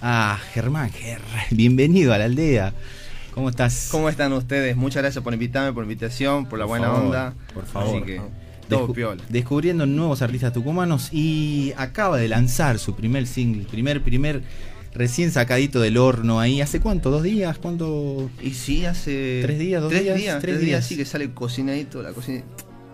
Ah, Germán, bienvenido a la aldea. ¿Cómo estás? ¿Cómo están ustedes? Muchas gracias por invitarme, por la invitación, por la buena onda. Por favor. Así que todo piola. Descubriendo nuevos artistas tucumanos y acaba de lanzar su primer single, primer, primer recién sacadito del horno ahí. ¿Hace cuánto? ¿Dos días? ¿Cuánto? Y sí, hace. ¿Tres días? ¿Dos tres días? Tres, días, sí que sale cocinadito, la cocina.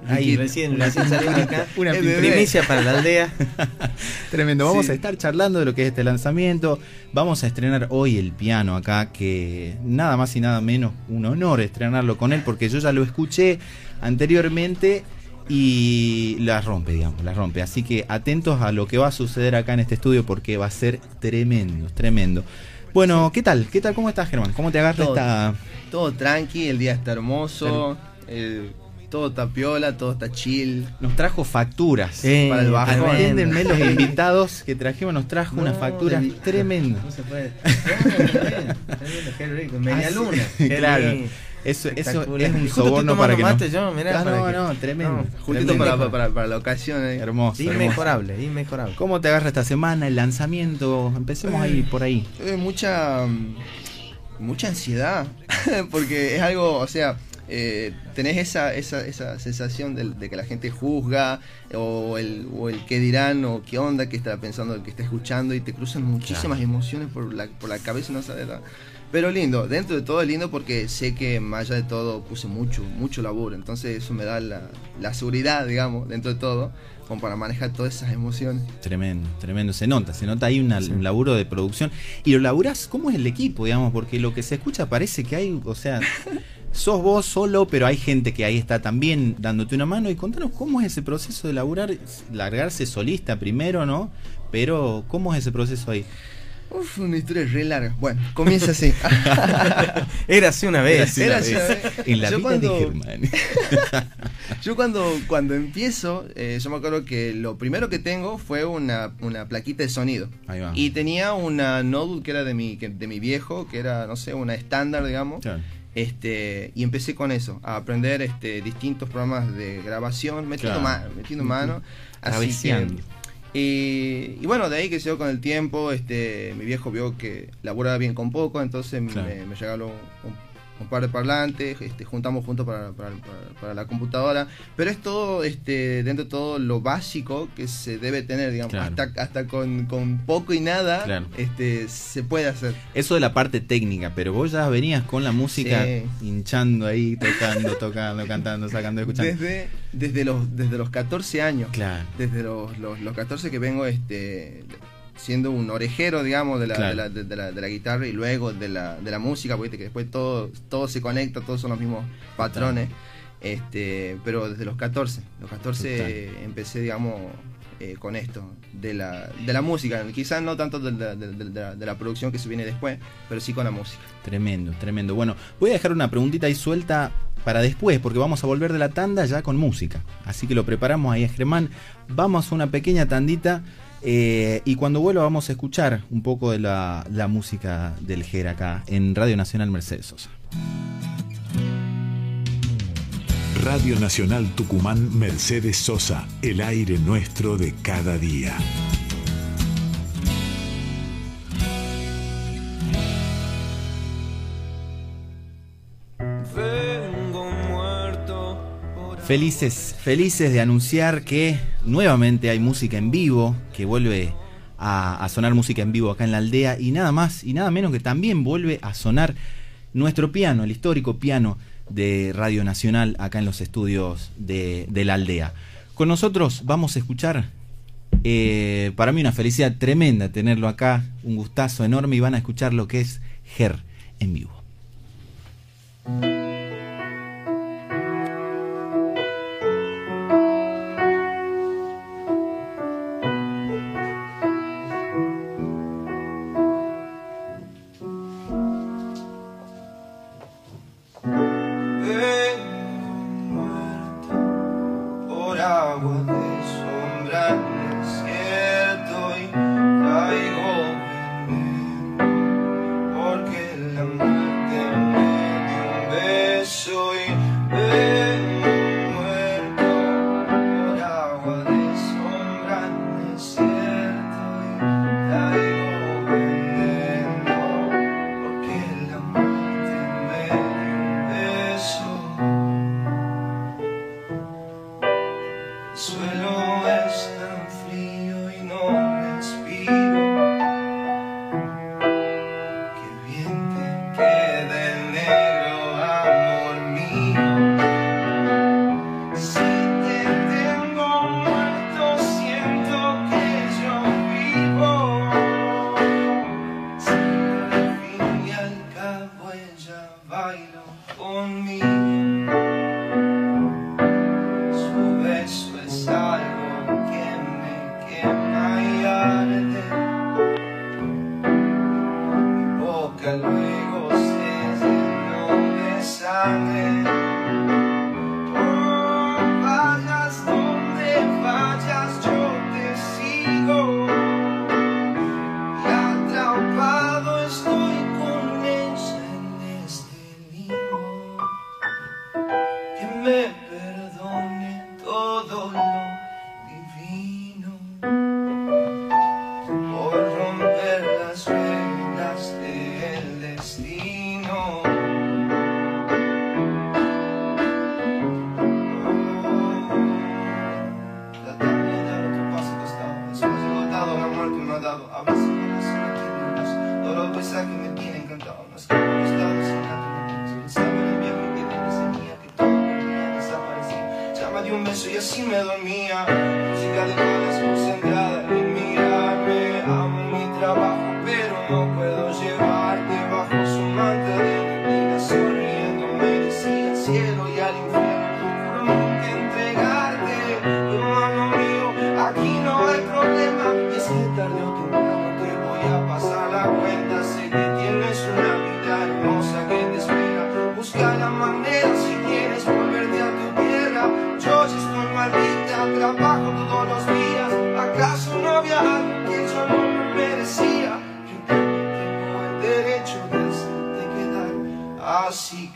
Ahí, recién, recién salimos acá. Una primicia para la aldea. Tremendo. Vamos a estar charlando de lo que es este lanzamiento. Vamos a estrenar hoy el piano acá, que nada más y nada menos un honor estrenarlo con él, porque yo ya lo escuché anteriormente y la rompe, digamos, la rompe. Así que atentos a lo que va a suceder acá en este estudio porque va a ser tremendo, tremendo. Bueno, ¿qué tal? ¿Qué tal? ¿Cómo estás, Germán? ¿Cómo te agarra esta...? Todo tranqui, el día está hermoso, todo está piola, todo está chill. Nos trajo facturas para el bajón. Entiéndenme los invitados que trajimos, nos trajo una factura tremenda. No se puede. Media luna. Claro. Eso, eso es un soborno para que no... Yo, mirá, no, para no, tremendo. Justito Para, para, para, la ocasión. Eh. Hermoso. Inmejorable, hermoso. inmejorable. ¿Cómo te agarra esta semana el lanzamiento? Empecemos ahí, por ahí. Eh, mucha, mucha ansiedad, porque es algo, o sea, eh, tenés esa, esa, esa sensación de, de, que la gente juzga o el, o el qué dirán o qué onda que está pensando el que está escuchando y te cruzan muchísimas emociones por la, por la cabeza no sabes pero lindo, dentro de todo es lindo porque sé que más allá de todo puse mucho, mucho laburo. Entonces eso me da la, seguridad, digamos, dentro de todo, como para manejar todas esas emociones. Tremendo, tremendo. Se nota, se nota ahí un laburo de producción. Y lo laburás, ¿cómo es el equipo, digamos? Porque lo que se escucha parece que hay, o sea, sos vos solo, pero hay gente que ahí está también dándote una mano. Y contanos cómo es ese proceso de laburar, largarse solista primero, ¿no? Pero, ¿cómo es ese proceso ahí? Uf, una historia re larga. Bueno, comienza así. Era así una vez. Era así una vez. En la yo vida cuando, de Germán. yo cuando, cuando empiezo, eh, yo me acuerdo que lo primero que tengo fue una, una plaquita de sonido. Ahí va. Y tenía una notebook que era de mi, de mi viejo, que era, no sé, una estándar, digamos. Claro. Este, y empecé con eso, a aprender este, distintos programas de grabación, metiendo, mano, metiendo mano. Así que, y, bueno, de ahí que se dio con el tiempo, este, mi viejo vio que laburaba bien con poco, entonces me, me, regaló un, un par de parlantes, este, juntamos juntos para, para, la computadora, pero es todo, este, dentro de todo lo básico que se debe tener, digamos, hasta, hasta con, poco y nada este, se puede hacer. Eso de la parte técnica, pero vos ya venías con la música hinchando ahí, tocando, tocando, cantando, sacando, escuchando. Desde, desde, los, desde los 14 años, claro. desde los, los, los 14 que vengo este, siendo un orejero, digamos, de la, de, la, de, la, de la, guitarra y luego de la, de la música, porque que después todo, todo se conecta, todos son los mismos patrones. Este, pero desde los 14, los 14 empecé, digamos, eh, con esto, de la, de la música, quizás no tanto de la, de, la, producción que se viene después, pero sí con la música. Tremendo, tremendo. Bueno, voy a dejar una preguntita ahí suelta para después, porque vamos a volver de la tanda ya con música. Así que lo preparamos ahí, Germán. Vamos a una pequeña tandita. Eh, y cuando vuelva vamos a escuchar un poco de la, música del GER acá en Radio Nacional Mercedes Sosa. Radio Nacional Tucumán Mercedes Sosa, el aire nuestro de cada día. Felices, felices de anunciar que nuevamente hay música en vivo, que vuelve a, sonar música en vivo acá en la aldea y nada más y nada menos que también vuelve a sonar nuestro piano, el histórico piano de Radio Nacional acá en los estudios de, la aldea. Con nosotros vamos a escuchar, eh, para mí una felicidad tremenda tenerlo acá, un gustazo enorme y van a escuchar lo que es Ger en vivo. todo.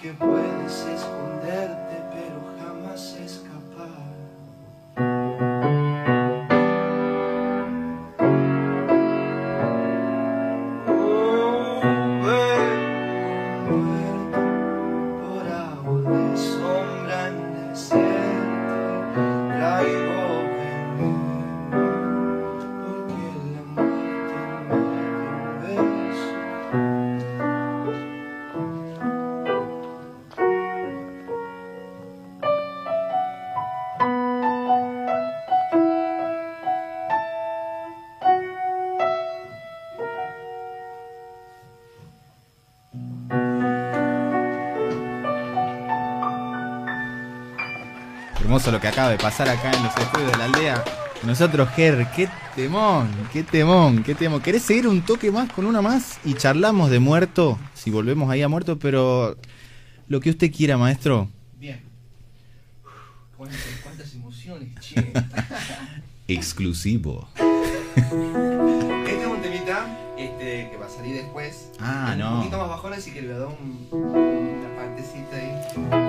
que puedes esperar. Lo que acaba de pasar acá en los estudios de la aldea. Nosotros, Ger, qué temón, qué temón, qué temón. ¿Querés seguir un toque más con una más? Y charlamos de muerto, si volvemos ahí a muerto, pero lo que usted quiera, maestro. Bien. Cuántas, emociones, che. Exclusivo. Este es un temita este, que va a salir después. Ah, no. Un poquito más bajón, así que le voy a dar una partecita ahí.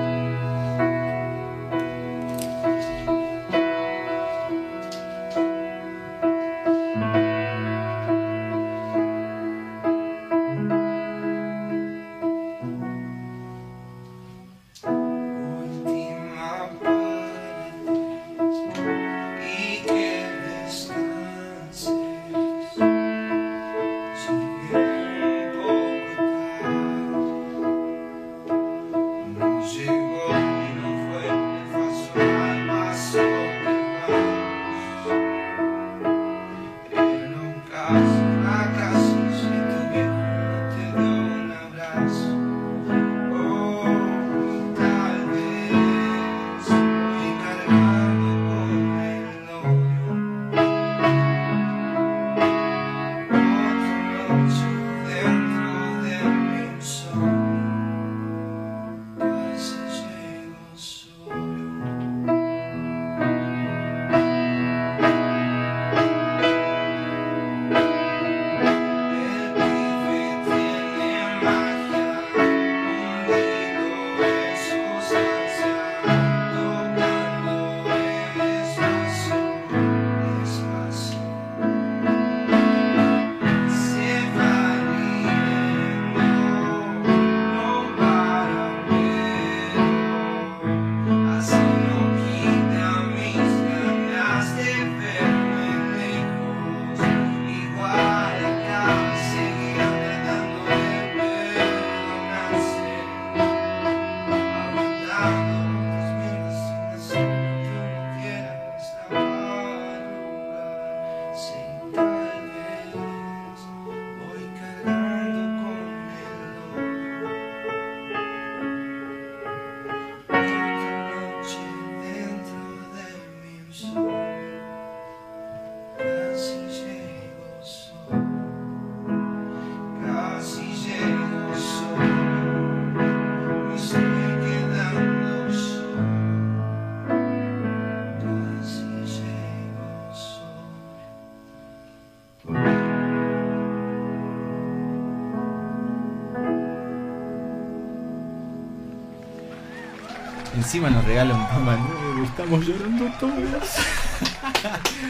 Encima nos regala un tema nuevo, estamos llorando todos.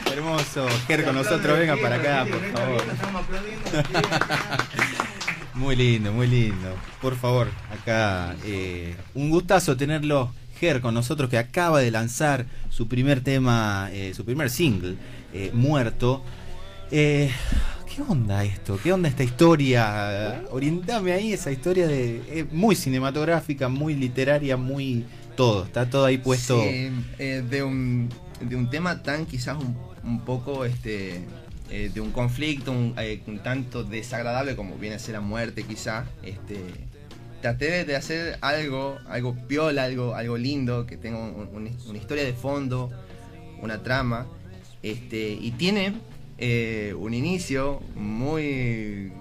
Hermoso, Ger con nosotros, venga para acá, por favor. Muy lindo, muy lindo. Por favor, acá eh, un gustazo tenerlo, Ger, con nosotros, que acaba de lanzar su primer tema, eh, su primer single, eh, Muerto. Eh, ¿Qué onda esto? ¿Qué onda esta historia? Orientame ahí, esa historia de eh, muy cinematográfica, muy literaria, muy todo. Está todo ahí puesto. Sí, eh, de, un, de un tema tan quizás un, un poco este eh, de un conflicto un, eh, un tanto desagradable como viene a ser la muerte quizás este traté de- hacer algo algo piola algo algo lindo que tenga un- un- una historia de fondo una trama este y tiene un inicio muy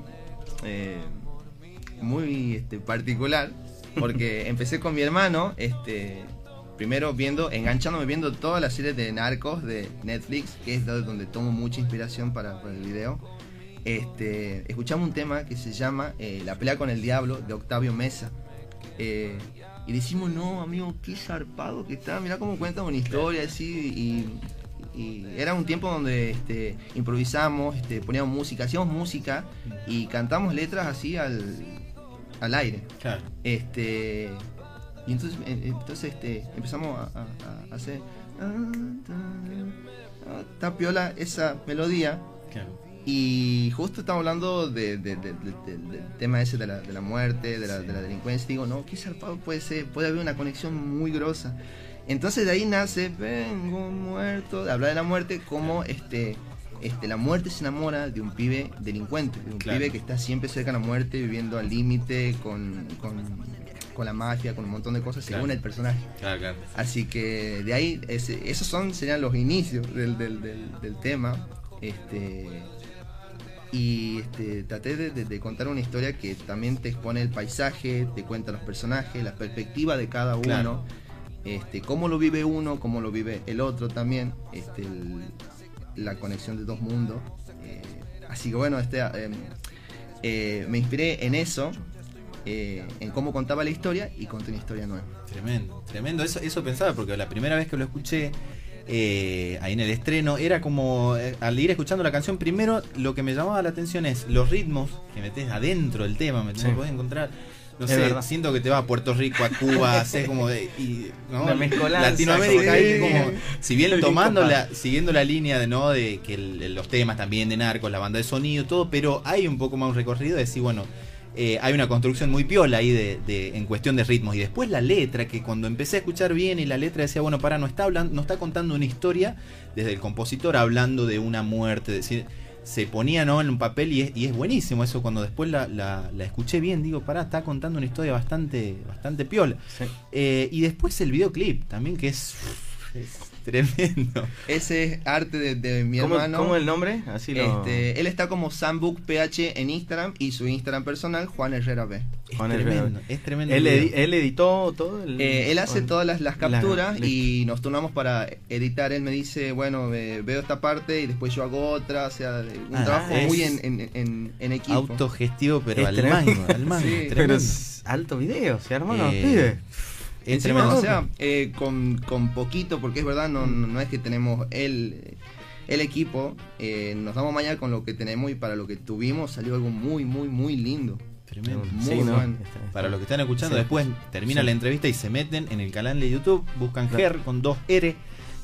muy este, particular porque empecé con mi hermano este primero viendo enganchándome viendo todas las series de narcos de Netflix que es do- donde tomo mucha inspiración para, el video. Este escuchamos un tema que se llama eh, La pelea con el diablo de Octavio Mesa. Eh, y decimos no amigo qué zarpado que está mira cómo cuenta una historia así y, y era un tiempo donde este, improvisamos este, poníamos música hacíamos música y cantamos letras así al, al aire Claro. este y entonces eh, entonces este empezamos a, a- a hacer está piola esa melodía claro. y justo estamos hablando de- de- de- de- de- del tema ese de la, de la muerte, de la, de la delincuencia. Digo, no, qué zarpado puede ser, puede haber una conexión muy grosa. Entonces de ahí nace, vengo muerto, de hablar de la muerte como este, este, la muerte se enamora de un pibe delincuente, de un Claro. pibe que está siempre cerca de la muerte, viviendo al límite, con, con, con la mafia, con un montón de cosas, según el personaje. Claro. Así que de ahí, ese- esos son, serían los inicios del, del- del- del tema. Este, y este, traté de, de- de contar una historia que también te expone el paisaje, te cuenta los personajes, la perspectiva de cada uno, este, cómo lo vive uno, cómo lo vive el otro también, este, el- la conexión de dos mundos. Eh, así que bueno, este, em, eh, me inspiré en eso, eh, en cómo contaba la historia y conté una historia nueva. Tremendo, tremendo. Eso, eso pensaba, porque la primera vez que lo escuché eh, ahí en el estreno, era como, eh, al ir escuchando la canción, primero lo que me llamaba la atención es los ritmos que metes adentro del tema, me Sí. podés encontrar. No Es sé, verdad. siento que te vas a Puerto Rico, a Cuba, haces como de. Y, ¿no? Latinoamérica ahí como- como. Si bien tomando la, siguiendo la línea de no de que el- los temas también de narcos, la banda de sonido, todo, pero hay un poco más un recorrido de decir, bueno, eh, hay una construcción muy piola ahí de, de- en cuestión de ritmos. Y después la letra, que cuando empecé a escuchar bien y la letra decía, bueno, para, no está hablando, no está contando una historia desde el compositor hablando de una muerte, decir, se ponía ¿no? en un papel y es, y es buenísimo eso. Cuando después la, la- la escuché bien, digo, pará, está contando una historia bastante, bastante piola. Sí. Eh, y después el videoclip también, que es, es tremendo. Ese es arte de, de mi ¿Cómo, hermano. cómo el nombre? Así lo... Este, él está como Sambook PH en Instagram y su Instagram personal, Juan Herrera B. Es Juan tremendo, Herrera. es tremendo. él, edi- editó todo. el- Eh, él hace todas las, las la- capturas y nos turnamos para editar. Él me dice, bueno, eh, veo esta parte y después yo hago otra. O sea, un Ah, trabajo es muy en, en, en- en equipo. Autogestivo, pero Es al tremendo. mango, al mango. Sí, tremendo. Pero es alto video, ¿sí, hermano? Eh, Pibe. Es Encima, tremendo. o sea, eh, con, con poquito, porque es verdad, no, no, es que tenemos el, el equipo, eh, nos damos mañana con lo que tenemos y para lo que tuvimos salió algo muy, muy, muy lindo. Tremendo. Muy Sí, no, bueno. está- está- Para los que están escuchando, Sí. después termina Sí. la entrevista y se meten en el canal de YouTube, buscan Claro. Ger con dos R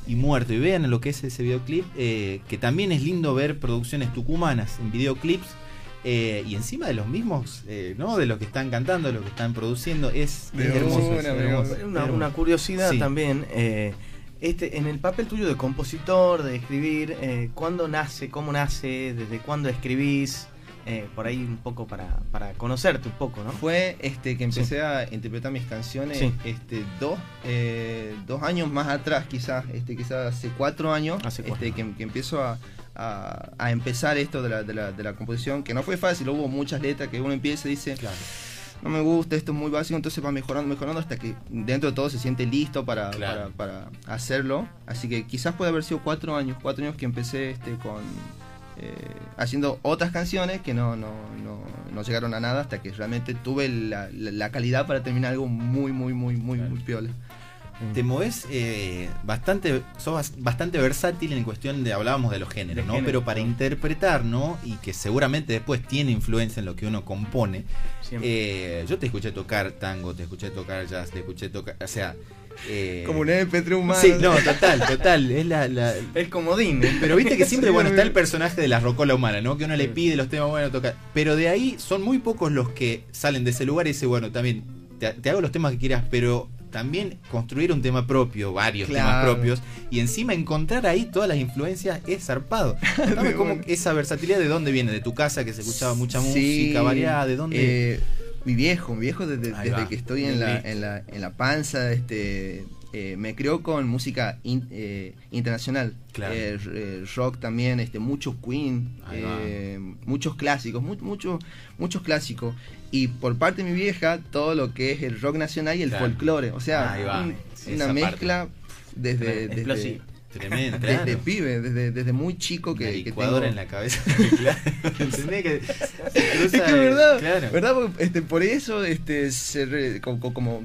y muerto y vean lo que es ese videoclip, eh, que también es lindo ver producciones tucumanas en videoclips eh, y encima de los mismos, eh, ¿no? De los que están cantando, de los que están produciendo, es, hermoso. una, es de hermoso, una. Una, hermoso. una curiosidad Sí. también. eh, este, en el papel tuyo de compositor, de escribir, eh, ¿cuándo nace? ¿Cómo nace? ¿Desde cuándo escribís? Eh, por ahí un poco para, para conocerte un poco, ¿no? Fue este que empecé a interpretar mis canciones Sí. este dos, eh, dos años más atrás quizás, este quizás hace cuatro años Hace cuatro. este, que, que empiezo a, a- a empezar esto de la, de, la, de la composición, que no fue fácil, hubo muchas letras que uno empieza y dice, Claro. no me gusta, esto es muy básico, entonces va mejorando, mejorando hasta que dentro de todo se siente listo para, Claro. para, para hacerlo. Así que quizás puede haber sido cuatro años, cuatro años que empecé este con eh, haciendo otras canciones que no, no, no, no llegaron a nada hasta que realmente tuve la, la- la calidad para terminar algo muy, muy, muy, muy, muy piola. Te moves eh, bastante, sos bastante versátil en cuestión de, hablábamos de los géneros, ¿no? Pero para interpretar, ¿no? Y que seguramente después tiene influencia en lo que uno compone. Eh, yo te escuché tocar tango, te escuché tocar jazz, te escuché tocar, o sea... Eh, como un MP3 humano. Sí, no, total, total. Es la, la... El comodín. Pero viste que siempre, bueno, está el personaje de la rocola humana, ¿no? Que uno le pide los temas, bueno, tocar. Pero de ahí son muy pocos los que salen de ese lugar y dicen, bueno, también te hago los temas que quieras, pero también construir un tema propio, varios temas propios, y encima encontrar ahí todas las influencias es zarpado. cómo esa versatilidad de dónde viene, de tu casa que se escuchaba mucha música variada, de dónde. Eh, mi viejo, mi viejo desde, que estoy en la, en la, en la panza, este, eh, me crió con música eh, internacional. rock también, este, mucho Queen, muchos clásicos, muchos muchos clásicos y por parte de mi vieja todo lo que es el rock nacional y el folclore. O sea, una mezcla desde, desde, Tremendo, Desde pibe, desde, desde muy chico que, que tengo... en la cabeza. claro. que, es que verdad, verdad este, por eso este, se como, como,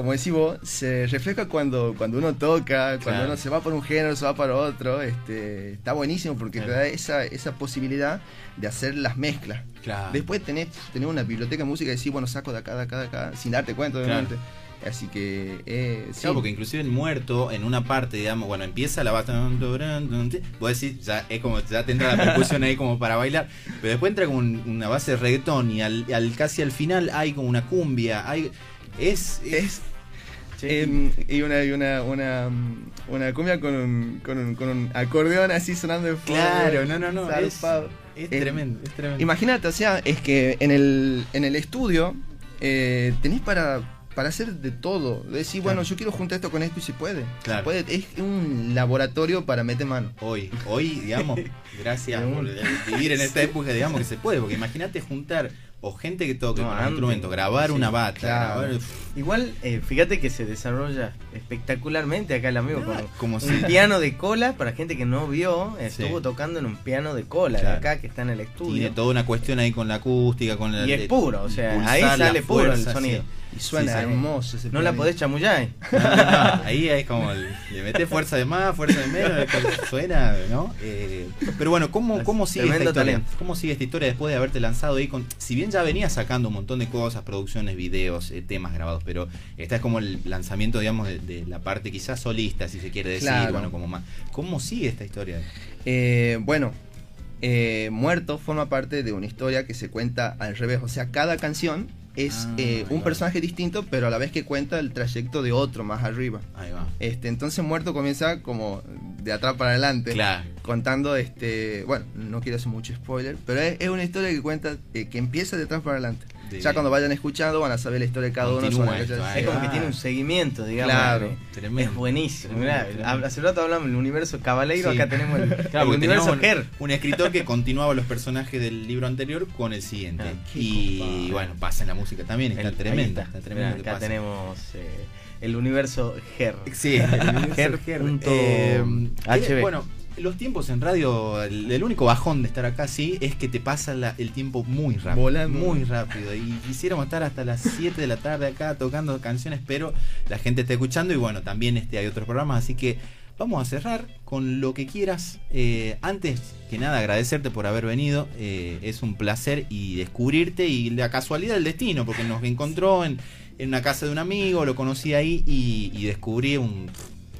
como decís vos, se refleja cuando, cuando uno toca, cuando uno se va por un género, se va para otro. Este, está buenísimo porque te da esa, esa posibilidad de hacer las mezclas. Después tenés, tener una biblioteca de música y decir, bueno, saco de acá, de acá, de acá, sin darte cuenta, obviamente. Así que, eh, sí. porque inclusive el muerto, en una parte, digamos, bueno, empieza la base, vos decís, ya es como, ya tendrá la percusión ahí como para bailar, pero después entra como una base de reggaetón y al, casi al final hay como una cumbia, hay, es, es em, y una, y una, una, una cumbia con un, con un, con un acordeón así sonando de fondo. Claro, no, no, no. Es, es, tremendo, es tremendo. Imagínate, o sea, es que en el, en el estudio eh, tenés para para hacer de todo. Decir, bueno, yo quiero juntar esto con esto y se puede. Claro. puede. Es un laboratorio para meter mano. Hoy, hoy, digamos, gracias por vivir en esta época, digamos que se puede. Porque imagínate juntar o gente que toque con un instrumento, grabar una bata. Igual, eh, fíjate que se desarrolla espectacularmente acá el amigo. Como, un piano de cola, para gente que no vio, estuvo tocando en un piano de cola de acá que está en el estudio. Tiene toda una cuestión ahí con la acústica, con la. Y es puro, o sea, ahí sale puro el sonido. Y suena hermoso ese No la podés chamullar. ahí es como le metes fuerza de más, fuerza de menos, suena, ¿no? Eh, pero bueno, ¿cómo, cómo sigue esta historia? ¿Cómo sigue esta historia después de haberte lanzado ahí con. Si bien ya venía sacando un montón de cosas, producciones, videos, eh, temas grabados, pero esta es como el lanzamiento, digamos, de, la parte quizás solista, si se quiere decir, bueno, como más. ¿Cómo sigue esta historia? Eh, bueno, Muerto forma parte de una historia que se cuenta al revés, o sea, cada canción es ah, eh, un personaje distinto, pero a la vez que cuenta el trayecto de otro más arriba. Ahí va. Este, entonces Muerto comienza como de atrás para adelante, contando, este, bueno, no quiero hacer mucho spoiler, pero es, una historia que cuenta, eh, que empieza de atrás para adelante. Ya cuando vayan escuchando van a saber la historia de cada uno. es como que tiene un seguimiento, digamos. Claro. Es buenísimo. hace rato hablamos del universo Cabaleiro, acá tenemos el, universo un, un, escritor que continuaba los personajes del libro anterior con el siguiente. Ah, y bueno, pasa en la música también, está tremenda. Está tremenda acá tenemos... Eh, el universo Ger. Sí, el universo Ger. Eh, bueno, los tiempos en radio, el, único bajón de estar acá, sí, es que te pasa el tiempo muy rápido. Muy rápido. Y quisiéramos estar hasta las 7 de la tarde acá tocando canciones, pero la gente está escuchando y bueno, también este, hay otros programas, así que vamos a cerrar con lo que quieras. Eh, antes que nada, agradecerte por haber venido. Eh, es un placer y descubrirte y la casualidad del destino, porque nos encontró en, una casa de un amigo, lo conocí ahí y descubrí un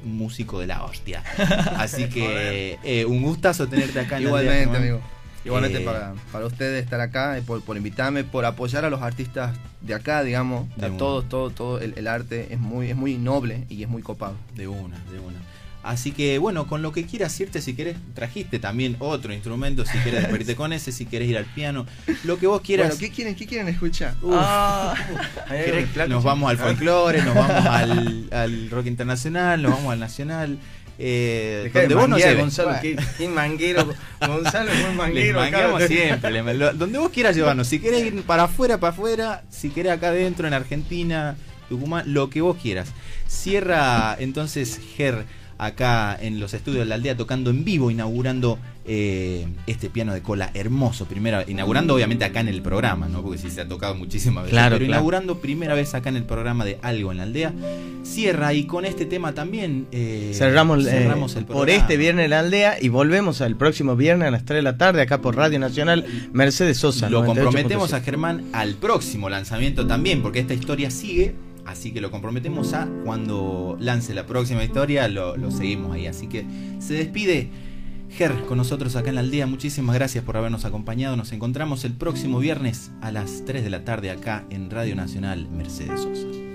músico de la hostia. Así que eh, un gustazo tenerte acá. En Igualmente, amigo. Igualmente eh, para, para ustedes estar acá, eh, por, por, invitarme, por apoyar a los artistas de acá, digamos. De todos, todo, todo el, el, arte es muy, es muy noble y es muy copado. De una, de una. Así que bueno, con lo que quieras irte, si querés, trajiste también otro instrumento, si quieres despedirte con ese, si quieres ir al piano, lo que vos quieras. Bueno, ¿qué quieren, qué quieren escuchar? Ah. nos vamos al folclore, nos vamos al, rock internacional, nos vamos al nacional. Eh, donde vos no sé, Gonzalo, qué, manguero, Gonzalo es muy manguero. siempre, donde vos quieras llevarnos, si querés ir para afuera, para afuera, si querés acá adentro, en Argentina, Tucumán, lo que vos quieras. Cierra entonces Ger acá en los estudios de la aldea tocando en vivo, inaugurando eh, este piano de cola hermoso. Primera, inaugurando obviamente acá en el programa, ¿no? Porque sí se ha tocado muchísimas veces. Claro, pero claro. inaugurando primera vez acá en el programa de Algo en la aldea. Cierra y con este tema también eh, Cerramos, eh, cerramos el por programa. este viernes en la aldea y volvemos el próximo viernes a las 3 de la tarde acá por Radio Nacional Mercedes Sosa. Lo 98.7. comprometemos a Germán al próximo lanzamiento también, porque esta historia sigue. Así que lo comprometemos a cuando lance la próxima historia, lo, seguimos ahí. Así que se despide Ger con nosotros acá en la aldea. Muchísimas gracias por habernos acompañado. Nos encontramos el próximo viernes a las 3 de la tarde acá en Radio Nacional Mercedes Sosa.